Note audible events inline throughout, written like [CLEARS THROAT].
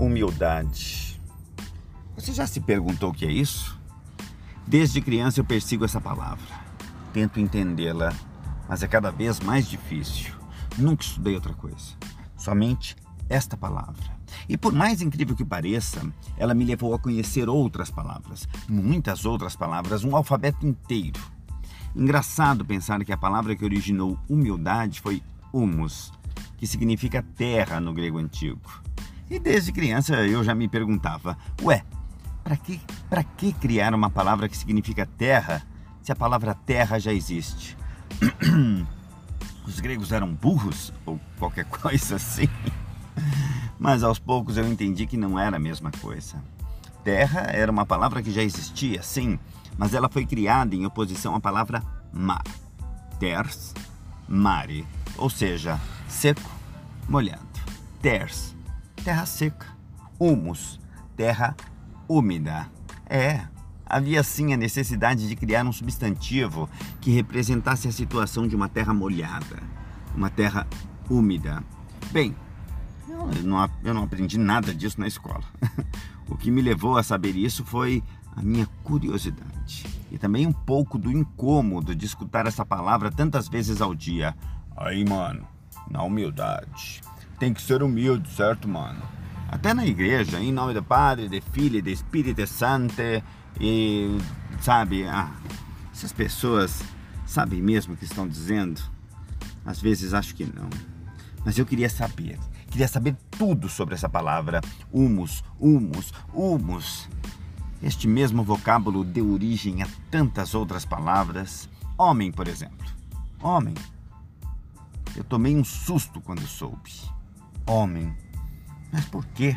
Humildade. Você já se perguntou o que é isso? Desde criança eu persigo essa palavra. Tento entendê-la, mas é cada vez mais difícil. Nunca estudei outra coisa. Somente esta palavra. E por mais incrível que pareça, ela me levou a conhecer outras palavras, muitas outras palavras, um alfabeto inteiro. Engraçado pensar que a palavra que originou humildade foi humus, que significa terra no grego antigo. E desde criança eu já me perguntava: ué, para que, para que criar uma palavra que significa terra se a palavra terra já existe? [CLEARS THROAT] Os gregos eram burros ou qualquer [LAUGHS] coisa assim? Mas aos poucos eu entendi que não era a mesma coisa. Terra era uma palavra que já existia, sim, mas ela foi criada em oposição à palavra mar. Ters, mare, ou seja, seco, molhado. Ters, terra seca. Humus, terra úmida. É, havia sim a necessidade de criar um substantivo que representasse a situação de uma terra molhada, uma terra úmida. Bem, eu não, eu não aprendi nada disso na escola. [LAUGHS] o que me levou a saber isso foi a minha curiosidade e também um pouco do incômodo de escutar essa palavra tantas vezes ao dia. Aí, mano, na humildade. Tem que ser humilde, certo, mano? Até na igreja, em nome do Padre, do Filho e do Espírito Santo. E, sabe, ah, essas pessoas sabem mesmo o que estão dizendo? Às vezes acho que não. Mas eu queria saber. Queria saber tudo sobre essa palavra. Humus, humus, humus. Este mesmo vocábulo deu origem a tantas outras palavras. Homem, por exemplo. Homem. Eu tomei um susto quando soube. Homem. Mas por quê?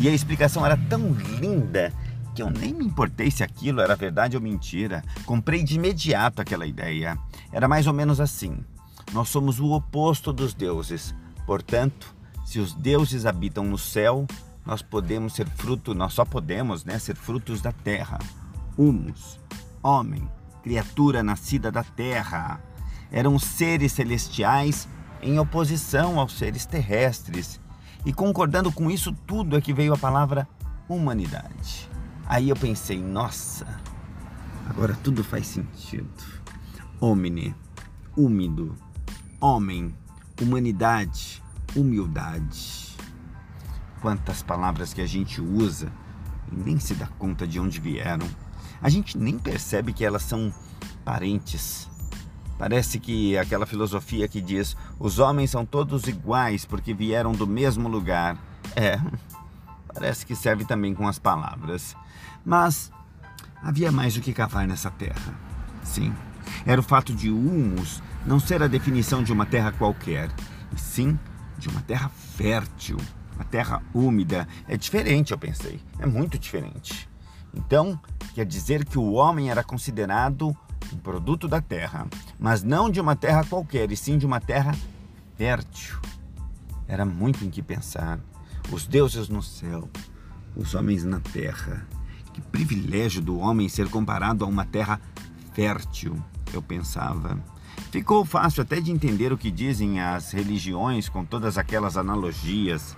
E a explicação era tão linda que eu nem me importei se aquilo era verdade ou mentira. Comprei de imediato aquela ideia. Era mais ou menos assim: nós somos o oposto dos deuses. Portanto, se os deuses habitam no céu, nós podemos ser fruto, nós só podemos, né, ser frutos da terra. Humus, homem, criatura nascida da terra. Eram seres celestiais em oposição aos seres terrestres. E concordando com isso tudo é que veio a palavra humanidade. Aí eu pensei, nossa, agora tudo faz sentido. Homine, úmido, homem, humanidade, humildade quantas palavras que a gente usa e nem se dá conta de onde vieram. A gente nem percebe que elas são parentes. Parece que aquela filosofia que diz os homens são todos iguais porque vieram do mesmo lugar. É, [LAUGHS] parece que serve também com as palavras. Mas havia mais o que cavar nessa terra. Sim, era o fato de humus não ser a definição de uma terra qualquer, e sim de uma terra fértil a terra úmida. É diferente, eu pensei. É muito diferente. Então, quer dizer que o homem era considerado um produto da terra, mas não de uma terra qualquer, e sim de uma terra fértil. Era muito em que pensar. Os deuses no céu, os homens na terra. Que privilégio do homem ser comparado a uma terra fértil, eu pensava. Ficou fácil até de entender o que dizem as religiões com todas aquelas analogias.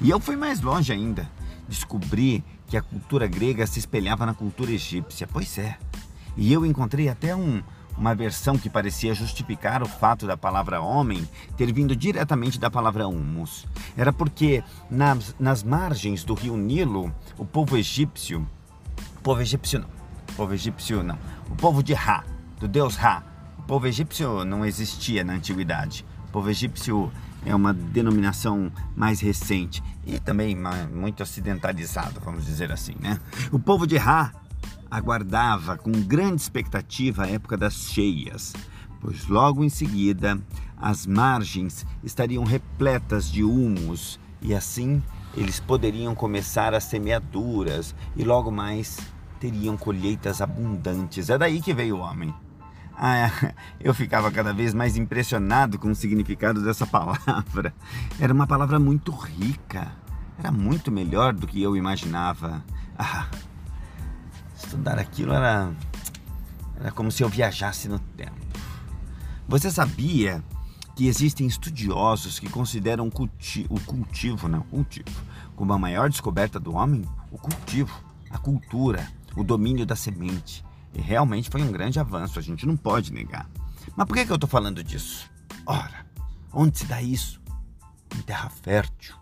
E eu fui mais longe ainda. Descobri que a cultura grega se espelhava na cultura egípcia. Pois é. E eu encontrei até um, uma versão que parecia justificar o fato da palavra homem ter vindo diretamente da palavra humus. Era porque nas, nas margens do rio Nilo, o povo egípcio, o povo egípcio não, o povo egípcio não, o povo de Ra, do deus Ra, o povo egípcio não existia na antiguidade. O povo egípcio é uma denominação mais recente e também muito ocidentalizado, vamos dizer assim, né? O povo de Ra aguardava com grande expectativa a época das cheias, pois logo em seguida as margens estariam repletas de humus e assim eles poderiam começar as semeaduras e logo mais teriam colheitas abundantes. É daí que veio o homem. Ah, [LAUGHS] eu ficava cada vez mais impressionado com o significado dessa palavra. Era uma palavra muito rica. Era muito melhor do que eu imaginava. Ah, estudar aquilo era, era como se eu viajasse no tempo. Você sabia que existem estudiosos que consideram o cultivo, o cultivo, não, cultivo, como a maior descoberta do homem, o cultivo, a cultura, o domínio da semente. E realmente foi um grande avanço, a gente não pode negar. Mas por que, que eu estou falando disso? Ora, onde se dá isso? Em terra fértil,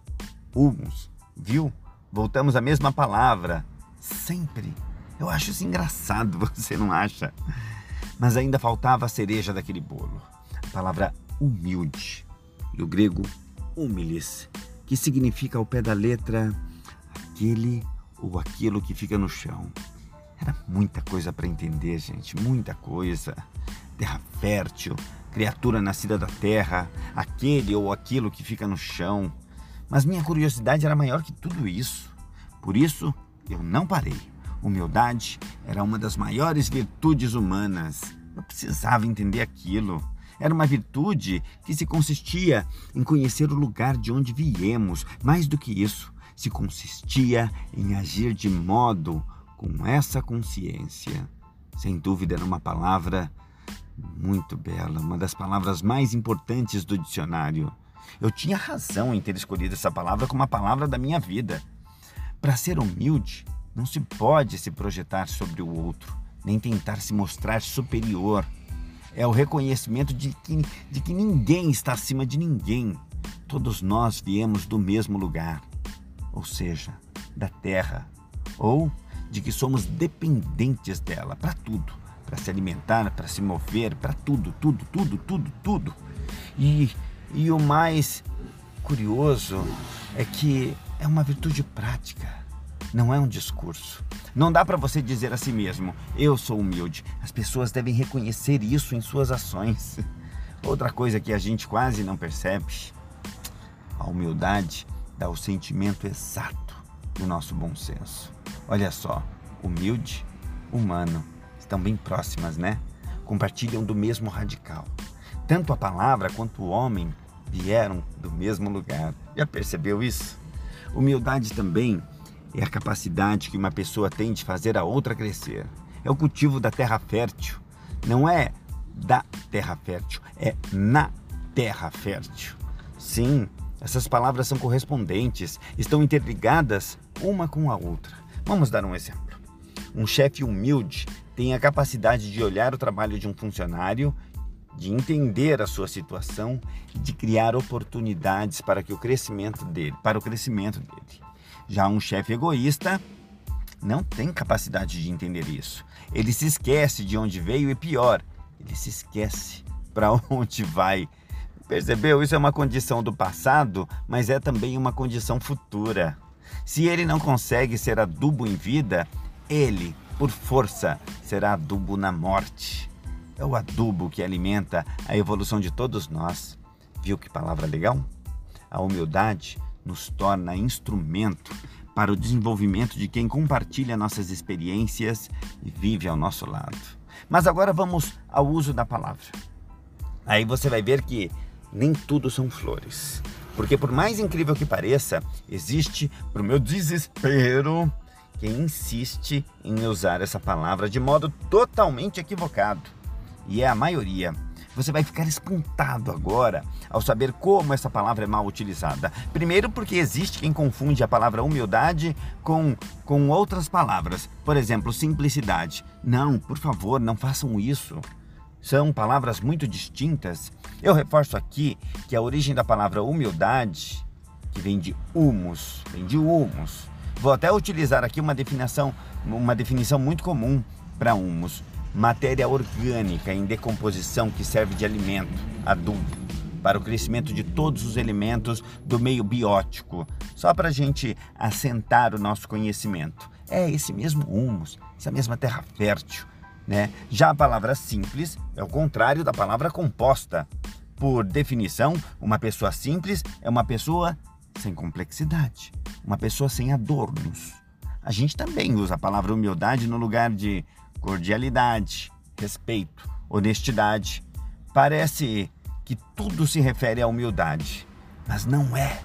humus, viu? Voltamos à mesma palavra, sempre. Eu acho isso engraçado, [LAUGHS] você não acha? Mas ainda faltava a cereja daquele bolo. A palavra humilde, do grego humilis, que significa ao pé da letra aquele ou aquilo que fica no chão. Era muita coisa para entender, gente, muita coisa. Terra fértil, criatura nascida da terra, aquele ou aquilo que fica no chão. Mas minha curiosidade era maior que tudo isso. Por isso, eu não parei. Humildade era uma das maiores virtudes humanas. Eu precisava entender aquilo. Era uma virtude que se consistia em conhecer o lugar de onde viemos. Mais do que isso, se consistia em agir de modo com essa consciência. Sem dúvida, era uma palavra muito bela, uma das palavras mais importantes do dicionário. Eu tinha razão em ter escolhido essa palavra como a palavra da minha vida. Para ser humilde, não se pode se projetar sobre o outro, nem tentar se mostrar superior é o reconhecimento de que, de que ninguém está acima de ninguém. Todos nós viemos do mesmo lugar, ou seja, da terra, ou de que somos dependentes dela para tudo, para se alimentar, para se mover, para tudo, tudo, tudo, tudo, tudo. E, e o mais curioso é que é uma virtude prática não é um discurso. Não dá para você dizer a si mesmo, eu sou humilde. As pessoas devem reconhecer isso em suas ações. [LAUGHS] Outra coisa que a gente quase não percebe, a humildade dá o sentimento exato do nosso bom senso. Olha só, humilde, humano, estão bem próximas, né? Compartilham do mesmo radical. Tanto a palavra quanto o homem vieram do mesmo lugar. Já percebeu isso? Humildade também é a capacidade que uma pessoa tem de fazer a outra crescer. É o cultivo da terra fértil. Não é da terra fértil, é na terra fértil. Sim, essas palavras são correspondentes, estão interligadas uma com a outra. Vamos dar um exemplo. Um chefe humilde tem a capacidade de olhar o trabalho de um funcionário, de entender a sua situação de criar oportunidades para que o crescimento dele, para o crescimento dele. Já um chefe egoísta não tem capacidade de entender isso. Ele se esquece de onde veio e pior, ele se esquece para [LAUGHS] onde vai. Percebeu? Isso é uma condição do passado, mas é também uma condição futura. Se ele não consegue ser adubo em vida, ele, por força, será adubo na morte. É o adubo que alimenta a evolução de todos nós. Viu que palavra legal? A humildade nos torna instrumento para o desenvolvimento de quem compartilha nossas experiências e vive ao nosso lado. Mas agora vamos ao uso da palavra. Aí você vai ver que nem tudo são flores. Porque, por mais incrível que pareça, existe, para o meu desespero, quem insiste em usar essa palavra de modo totalmente equivocado. E é a maioria. Você vai ficar espantado agora ao saber como essa palavra é mal utilizada. Primeiro, porque existe quem confunde a palavra humildade com, com outras palavras. Por exemplo, simplicidade. Não, por favor, não façam isso. São palavras muito distintas. Eu reforço aqui que a origem da palavra humildade, que vem de humus, vem de humus. Vou até utilizar aqui uma definição, uma definição muito comum para humus matéria orgânica em decomposição que serve de alimento, adubo, para o crescimento de todos os elementos do meio biótico, só para a gente assentar o nosso conhecimento. É esse mesmo humus, essa mesma terra fértil. Né? Já a palavra simples é o contrário da palavra composta. Por definição, uma pessoa simples é uma pessoa sem complexidade, uma pessoa sem adornos. A gente também usa a palavra humildade no lugar de cordialidade, respeito, honestidade. Parece que tudo se refere à humildade, mas não é.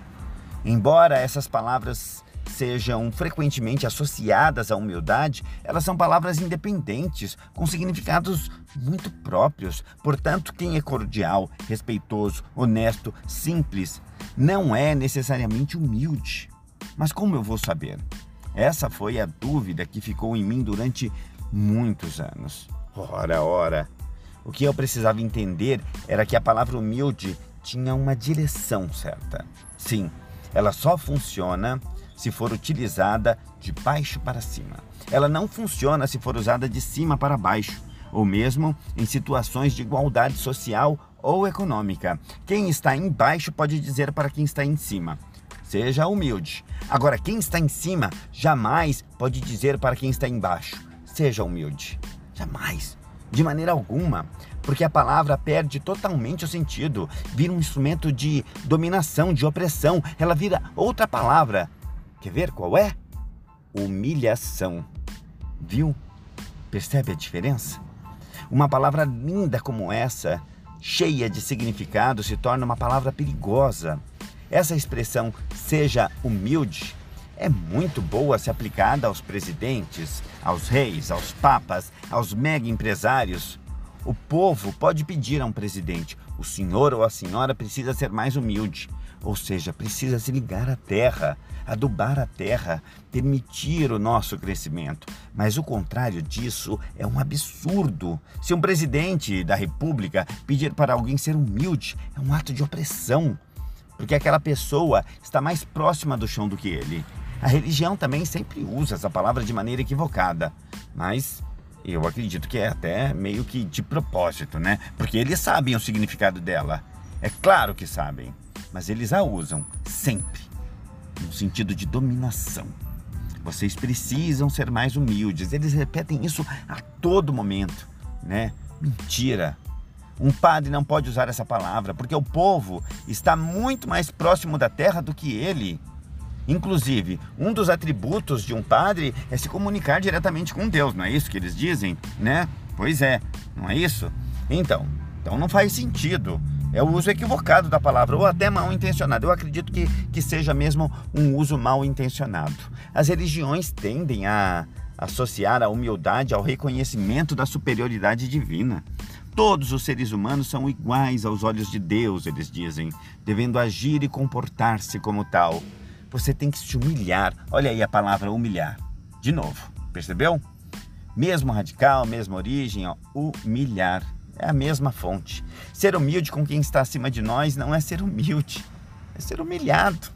Embora essas palavras sejam frequentemente associadas à humildade, elas são palavras independentes, com significados muito próprios. Portanto, quem é cordial, respeitoso, honesto, simples, não é necessariamente humilde. Mas como eu vou saber? Essa foi a dúvida que ficou em mim durante muitos anos. Ora, ora. O que eu precisava entender era que a palavra humilde tinha uma direção certa. Sim, ela só funciona se for utilizada de baixo para cima. Ela não funciona se for usada de cima para baixo, ou mesmo em situações de igualdade social ou econômica. Quem está embaixo pode dizer para quem está em cima: seja humilde. Agora, quem está em cima jamais pode dizer para quem está embaixo: seja humilde. Jamais. De maneira alguma. Porque a palavra perde totalmente o sentido, vira um instrumento de dominação, de opressão. Ela vira outra palavra. Quer ver qual é? Humilhação. Viu? Percebe a diferença? Uma palavra linda como essa, cheia de significado, se torna uma palavra perigosa. Essa expressão, seja humilde, é muito boa se aplicada aos presidentes, aos reis, aos papas, aos mega empresários. O povo pode pedir a um presidente: o senhor ou a senhora precisa ser mais humilde, ou seja, precisa se ligar à terra, adubar a terra, permitir o nosso crescimento. Mas o contrário disso é um absurdo. Se um presidente da república pedir para alguém ser humilde, é um ato de opressão, porque aquela pessoa está mais próxima do chão do que ele. A religião também sempre usa essa palavra de maneira equivocada, mas eu acredito que é até meio que de propósito, né? Porque eles sabem o significado dela. É claro que sabem, mas eles a usam sempre no sentido de dominação. Vocês precisam ser mais humildes. Eles repetem isso a todo momento, né? Mentira. Um padre não pode usar essa palavra porque o povo está muito mais próximo da terra do que ele. Inclusive, um dos atributos de um padre é se comunicar diretamente com Deus, não é isso que eles dizem, né? Pois é, não é isso? Então, então não faz sentido. É o uso equivocado da palavra, ou até mal intencionado. Eu acredito que, que seja mesmo um uso mal intencionado. As religiões tendem a associar a humildade ao reconhecimento da superioridade divina. Todos os seres humanos são iguais aos olhos de Deus, eles dizem, devendo agir e comportar-se como tal. Você tem que se humilhar. Olha aí a palavra humilhar. De novo, percebeu? Mesmo radical, mesma origem, ó, humilhar. É a mesma fonte. Ser humilde com quem está acima de nós não é ser humilde, é ser humilhado.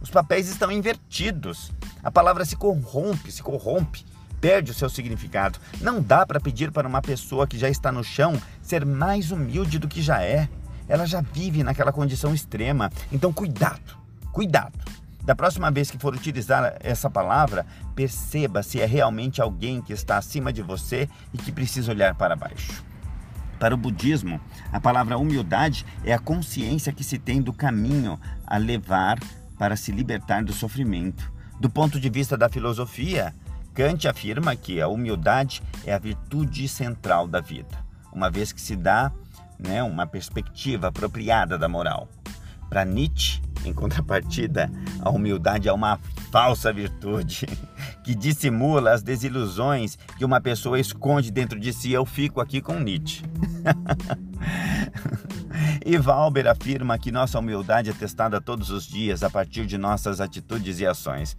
Os papéis estão invertidos. A palavra se corrompe, se corrompe, perde o seu significado. Não dá para pedir para uma pessoa que já está no chão ser mais humilde do que já é. Ela já vive naquela condição extrema. Então, cuidado, cuidado. Da próxima vez que for utilizar essa palavra, perceba se é realmente alguém que está acima de você e que precisa olhar para baixo. Para o budismo, a palavra humildade é a consciência que se tem do caminho a levar para se libertar do sofrimento. Do ponto de vista da filosofia, Kant afirma que a humildade é a virtude central da vida, uma vez que se dá né, uma perspectiva apropriada da moral. Para Nietzsche, em contrapartida, a humildade é uma falsa virtude [LAUGHS] que dissimula as desilusões que uma pessoa esconde dentro de si. Eu fico aqui com Nietzsche. [LAUGHS] e Valber afirma que nossa humildade é testada todos os dias a partir de nossas atitudes e ações.